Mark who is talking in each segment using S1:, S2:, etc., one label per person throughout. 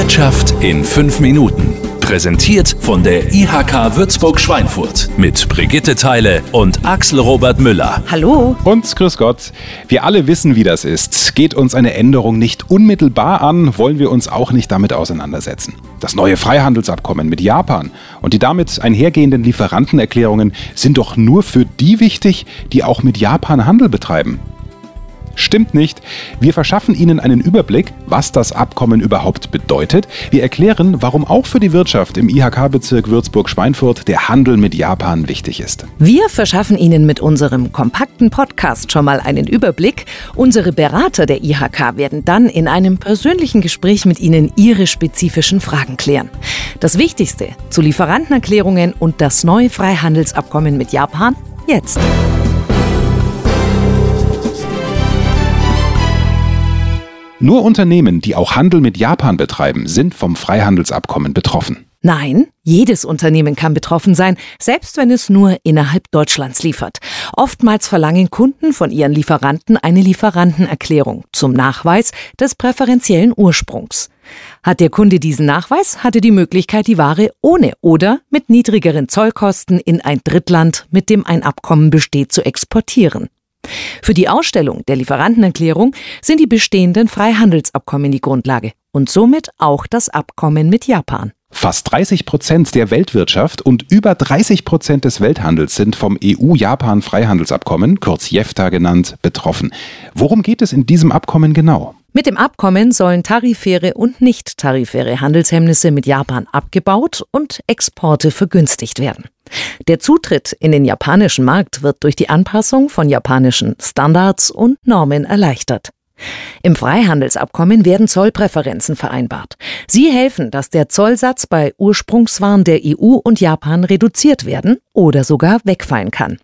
S1: Wirtschaft in fünf Minuten. Präsentiert von der IHK Würzburg-Schweinfurt mit Brigitte Teile und Axel Robert Müller.
S2: Hallo.
S3: Und grüß Gott. Wir alle wissen, wie das ist. Geht uns eine Änderung nicht unmittelbar an, wollen wir uns auch nicht damit auseinandersetzen. Das neue Freihandelsabkommen mit Japan und die damit einhergehenden Lieferantenerklärungen sind doch nur für die wichtig, die auch mit Japan Handel betreiben. Stimmt nicht. Wir verschaffen Ihnen einen Überblick, was das Abkommen überhaupt bedeutet. Wir erklären, warum auch für die Wirtschaft im IHK-Bezirk Würzburg-Schweinfurt der Handel mit Japan wichtig ist.
S2: Wir verschaffen Ihnen mit unserem kompakten Podcast schon mal einen Überblick. Unsere Berater der IHK werden dann in einem persönlichen Gespräch mit Ihnen Ihre spezifischen Fragen klären. Das Wichtigste zu Lieferantenerklärungen und das neue Freihandelsabkommen mit Japan jetzt.
S3: Nur Unternehmen, die auch Handel mit Japan betreiben, sind vom Freihandelsabkommen betroffen.
S2: Nein, jedes Unternehmen kann betroffen sein, selbst wenn es nur innerhalb Deutschlands liefert. Oftmals verlangen Kunden von ihren Lieferanten eine Lieferantenerklärung zum Nachweis des präferentiellen Ursprungs. Hat der Kunde diesen Nachweis, hat er die Möglichkeit, die Ware ohne oder mit niedrigeren Zollkosten in ein Drittland, mit dem ein Abkommen besteht, zu exportieren. Für die Ausstellung der Lieferantenerklärung sind die bestehenden Freihandelsabkommen die Grundlage und somit auch das Abkommen mit Japan.
S3: Fast 30 Prozent der Weltwirtschaft und über 30 Prozent des Welthandels sind vom EU-Japan-Freihandelsabkommen, kurz JEFTA genannt, betroffen. Worum geht es in diesem Abkommen genau?
S2: Mit dem Abkommen sollen tarifäre und nicht tarifäre Handelshemmnisse mit Japan abgebaut und Exporte vergünstigt werden. Der Zutritt in den japanischen Markt wird durch die Anpassung von japanischen Standards und Normen erleichtert. Im Freihandelsabkommen werden Zollpräferenzen vereinbart. Sie helfen, dass der Zollsatz bei Ursprungswaren der EU und Japan reduziert werden oder sogar wegfallen kann.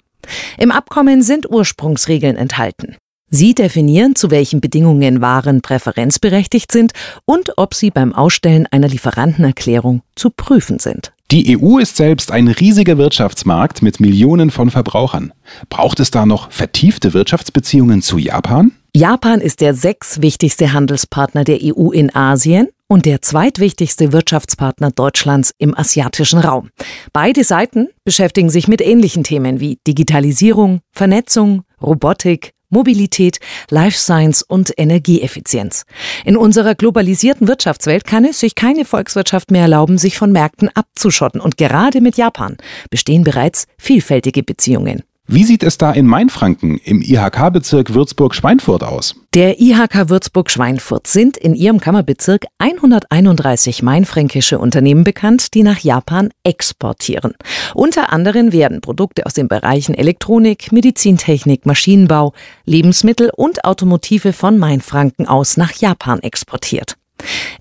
S2: Im Abkommen sind Ursprungsregeln enthalten. Sie definieren, zu welchen Bedingungen Waren präferenzberechtigt sind und ob sie beim Ausstellen einer Lieferantenerklärung zu prüfen sind.
S3: Die EU ist selbst ein riesiger Wirtschaftsmarkt mit Millionen von Verbrauchern. Braucht es da noch vertiefte Wirtschaftsbeziehungen zu Japan?
S2: Japan ist der sechs wichtigste Handelspartner der EU in Asien und der zweitwichtigste Wirtschaftspartner Deutschlands im asiatischen Raum. Beide Seiten beschäftigen sich mit ähnlichen Themen wie Digitalisierung, Vernetzung, Robotik, Mobilität, Life Science und Energieeffizienz. In unserer globalisierten Wirtschaftswelt kann es sich keine Volkswirtschaft mehr erlauben, sich von Märkten abzuschotten. Und gerade mit Japan bestehen bereits vielfältige Beziehungen.
S3: Wie sieht es da in Mainfranken im IHK-Bezirk Würzburg-Schweinfurt aus?
S2: Der IHK Würzburg-Schweinfurt sind in ihrem Kammerbezirk 131 mainfränkische Unternehmen bekannt, die nach Japan exportieren. Unter anderem werden Produkte aus den Bereichen Elektronik, Medizintechnik, Maschinenbau, Lebensmittel und Automotive von Mainfranken aus nach Japan exportiert.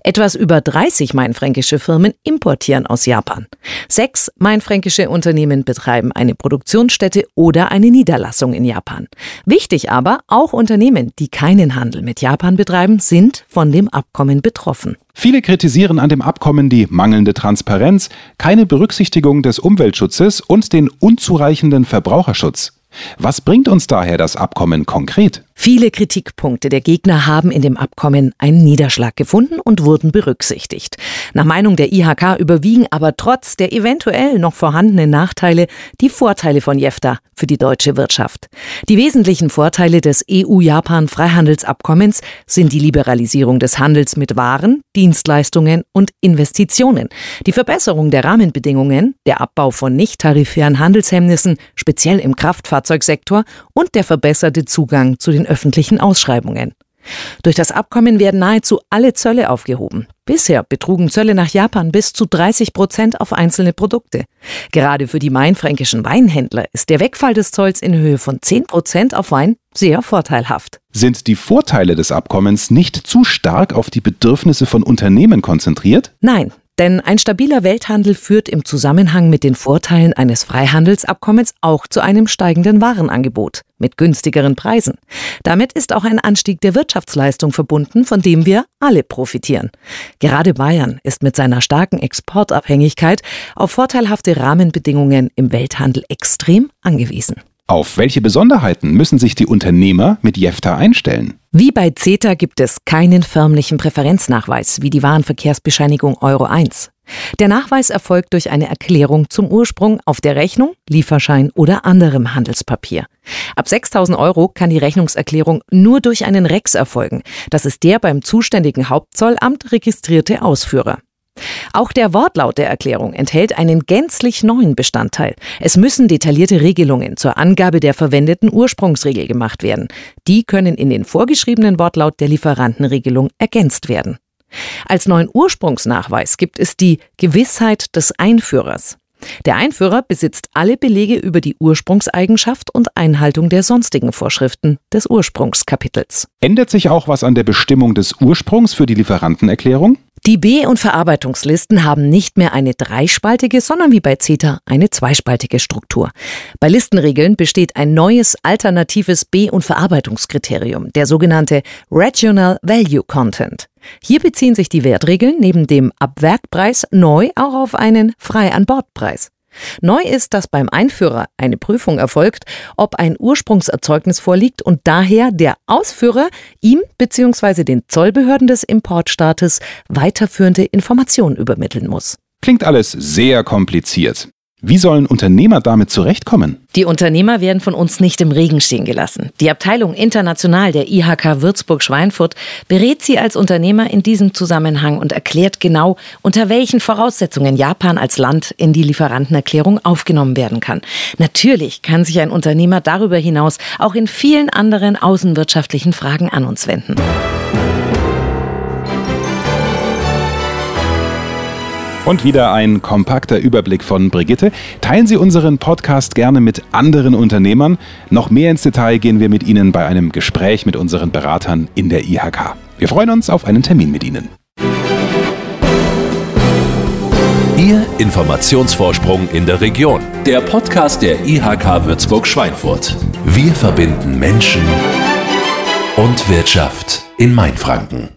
S2: Etwas über 30 mainfränkische Firmen importieren aus Japan. Sechs mainfränkische Unternehmen betreiben eine Produktionsstätte oder eine Niederlassung in Japan. Wichtig aber, auch Unternehmen, die keinen Handel mit Japan betreiben, sind von dem Abkommen betroffen.
S3: Viele kritisieren an dem Abkommen die mangelnde Transparenz, keine Berücksichtigung des Umweltschutzes und den unzureichenden Verbraucherschutz. Was bringt uns daher das Abkommen konkret?
S2: Viele Kritikpunkte der Gegner haben in dem Abkommen einen Niederschlag gefunden und wurden berücksichtigt. Nach Meinung der IHK überwiegen aber trotz der eventuell noch vorhandenen Nachteile die Vorteile von JEFTA für die deutsche Wirtschaft. Die wesentlichen Vorteile des EU-Japan-Freihandelsabkommens sind die Liberalisierung des Handels mit Waren, Dienstleistungen und Investitionen, die Verbesserung der Rahmenbedingungen, der Abbau von nicht-tarifären Handelshemmnissen, speziell im Kraftfahrzeugsektor und der verbesserte Zugang zu den öffentlichen Ausschreibungen. Durch das Abkommen werden nahezu alle Zölle aufgehoben. Bisher betrugen Zölle nach Japan bis zu 30 Prozent auf einzelne Produkte. Gerade für die mainfränkischen Weinhändler ist der Wegfall des Zolls in Höhe von 10 Prozent auf Wein sehr vorteilhaft.
S3: Sind die Vorteile des Abkommens nicht zu stark auf die Bedürfnisse von Unternehmen konzentriert?
S2: Nein, denn ein stabiler Welthandel führt im Zusammenhang mit den Vorteilen eines Freihandelsabkommens auch zu einem steigenden Warenangebot mit günstigeren Preisen. Damit ist auch ein Anstieg der Wirtschaftsleistung verbunden, von dem wir alle profitieren. Gerade Bayern ist mit seiner starken Exportabhängigkeit auf vorteilhafte Rahmenbedingungen im Welthandel extrem angewiesen.
S3: Auf welche Besonderheiten müssen sich die Unternehmer mit JEFTA einstellen?
S2: Wie bei CETA gibt es keinen förmlichen Präferenznachweis wie die Warenverkehrsbescheinigung Euro 1. Der Nachweis erfolgt durch eine Erklärung zum Ursprung auf der Rechnung, Lieferschein oder anderem Handelspapier. Ab 6000 Euro kann die Rechnungserklärung nur durch einen REX erfolgen. Das ist der beim zuständigen Hauptzollamt registrierte Ausführer. Auch der Wortlaut der Erklärung enthält einen gänzlich neuen Bestandteil. Es müssen detaillierte Regelungen zur Angabe der verwendeten Ursprungsregel gemacht werden. Die können in den vorgeschriebenen Wortlaut der Lieferantenregelung ergänzt werden. Als neuen Ursprungsnachweis gibt es die Gewissheit des Einführers. Der Einführer besitzt alle Belege über die Ursprungseigenschaft und Einhaltung der sonstigen Vorschriften des Ursprungskapitels.
S3: Ändert sich auch was an der Bestimmung des Ursprungs für die Lieferantenerklärung?
S2: Die B- und Verarbeitungslisten haben nicht mehr eine dreispaltige, sondern wie bei CETA eine zweispaltige Struktur. Bei Listenregeln besteht ein neues alternatives B- und Verarbeitungskriterium, der sogenannte Regional Value Content. Hier beziehen sich die Wertregeln neben dem Abwerkpreis neu auch auf einen Frei-an-Bord-Preis. Neu ist, dass beim Einführer eine Prüfung erfolgt, ob ein Ursprungserzeugnis vorliegt und daher der Ausführer ihm bzw. den Zollbehörden des Importstaates weiterführende Informationen übermitteln muss.
S3: Klingt alles sehr kompliziert. Wie sollen Unternehmer damit zurechtkommen?
S2: Die Unternehmer werden von uns nicht im Regen stehen gelassen. Die Abteilung International der IHK Würzburg-Schweinfurt berät sie als Unternehmer in diesem Zusammenhang und erklärt genau, unter welchen Voraussetzungen Japan als Land in die Lieferantenerklärung aufgenommen werden kann. Natürlich kann sich ein Unternehmer darüber hinaus auch in vielen anderen außenwirtschaftlichen Fragen an uns wenden.
S3: Und wieder ein kompakter Überblick von Brigitte. Teilen Sie unseren Podcast gerne mit anderen Unternehmern. Noch mehr ins Detail gehen wir mit Ihnen bei einem Gespräch mit unseren Beratern in der IHK. Wir freuen uns auf einen Termin mit Ihnen.
S1: Ihr Informationsvorsprung in der Region. Der Podcast der IHK Würzburg-Schweinfurt. Wir verbinden Menschen und Wirtschaft in Mainfranken.